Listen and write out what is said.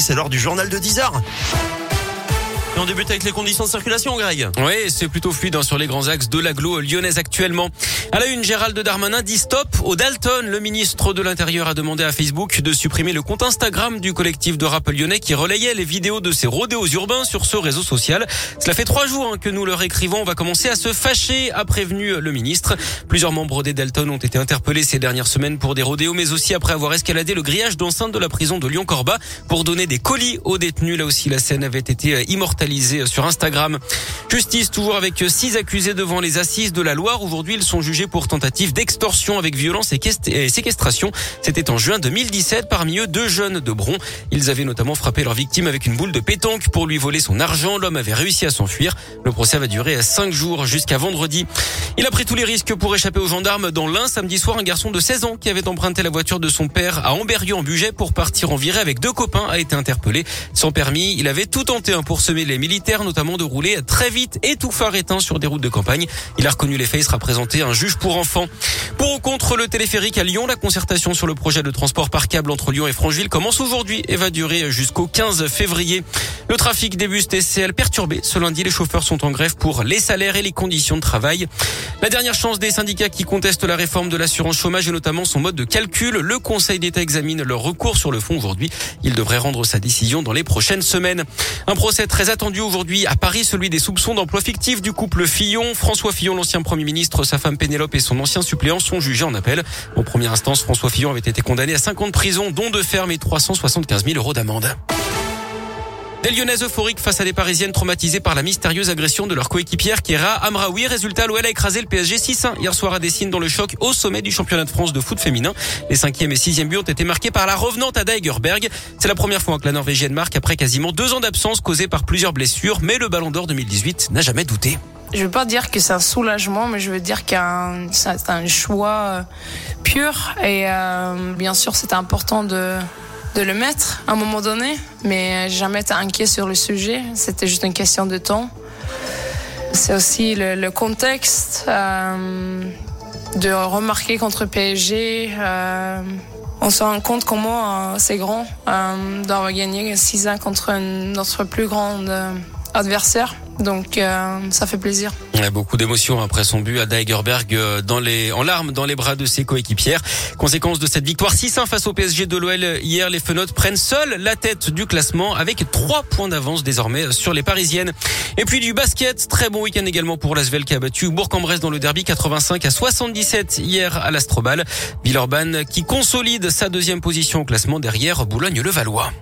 c'est l'heure du journal de 10 heures. On débute avec les conditions de circulation, Greg. Oui, c'est plutôt fluide hein, sur les grands axes de l'agglo lyonnaise actuellement. À la une, Gérald Darmanin dit stop au Dalton. Le ministre de l'Intérieur a demandé à Facebook de supprimer le compte Instagram du collectif de rap lyonnais qui relayait les vidéos de ses rodéos urbains sur ce réseau social. Cela fait trois jours hein, que nous leur écrivons. On va commencer à se fâcher, a prévenu le ministre. Plusieurs membres des Dalton ont été interpellés ces dernières semaines pour des rodéos, mais aussi après avoir escaladé le grillage d'enceinte de la prison de Lyon-Corba pour donner des colis aux détenus. Là aussi, la scène avait été immortalisée sur Instagram. Justice toujours avec six accusés devant les assises de la Loire. Aujourd'hui, ils sont jugés pour tentative d'extorsion avec violence et séquestration. C'était en juin 2017. Parmi eux, deux jeunes de Bron. Ils avaient notamment frappé leur victime avec une boule de pétanque pour lui voler son argent. L'homme avait réussi à s'enfuir. Le procès va durer cinq jours jusqu'à vendredi. Il a pris tous les risques pour échapper aux gendarmes. Dans l'un, samedi soir, un garçon de 16 ans qui avait emprunté la voiture de son père à Amberieu en budget pour partir en virée avec deux copains a été interpellé. Sans permis, il avait tout tenté hein, pour semer les militaires, notamment de rouler très vite et tout phare éteint sur des routes de campagne. Il a reconnu les faits, il sera présenté un juge pour enfants. Pour ou contre le téléphérique à Lyon, la concertation sur le projet de transport par câble entre Lyon et Francheville commence aujourd'hui et va durer jusqu'au 15 février. Le trafic des bus TCL perturbé. Ce lundi, les chauffeurs sont en grève pour les salaires et les conditions de travail. La dernière chance des syndicats qui contestent la réforme de l'assurance chômage et notamment son mode de calcul. Le Conseil d'État examine leur recours sur le fond aujourd'hui. Il devrait rendre sa décision dans les prochaines semaines. Un procès très attendu aujourd'hui à Paris, celui des soupçons d'emploi fictif du couple Fillon. François Fillon, l'ancien Premier ministre, sa femme Pénélope et son ancien suppléant sont jugés en appel. En première instance, François Fillon avait été condamné à 5 ans de prison, dont de ferme et 375 000 euros d'amende. Des Lyonnaises euphoriques face à des Parisiennes traumatisées par la mystérieuse agression de leur coéquipière Kera Amraoui. Résultat, l'OL a écrasé le PSG 6-1 hier soir à Dessine dans le choc au sommet du championnat de France de foot féminin. Les cinquième et sixième buts ont été marqués par la revenante à Daegerberg. C'est la première fois que la Norvégienne marque après quasiment deux ans d'absence causée par plusieurs blessures, mais le Ballon d'Or 2018 n'a jamais douté. Je veux pas dire que c'est un soulagement, mais je veux dire qu'il c'est un choix euh, pur. Et euh, bien sûr, c'était important de de le mettre à un moment donné, mais jamais été inquiet sur le sujet. C'était juste une question de temps. C'est aussi le, contexte euh, de remarquer contre PSG. Euh, on se rend compte comment euh, c'est grand d'avoir gagné 6 ans contre notre plus grand adversaire. Donc euh, ça fait plaisir. Il y a beaucoup d'émotions après son but à Deigerberg euh, en larmes dans les bras de ses coéquipières. Conséquence de cette victoire 6-1 face au PSG de l'OL hier, les Fenotes prennent seuls la tête du classement avec trois points d'avance désormais sur les Parisiennes. Et puis du basket, très bon week-end également pour l'Asvel qui a battu Bourg-en-Bresse dans le derby 85 à 77 hier à l'Astrobal. Villeurbanne qui consolide sa deuxième position au classement derrière Boulogne-le-Valois.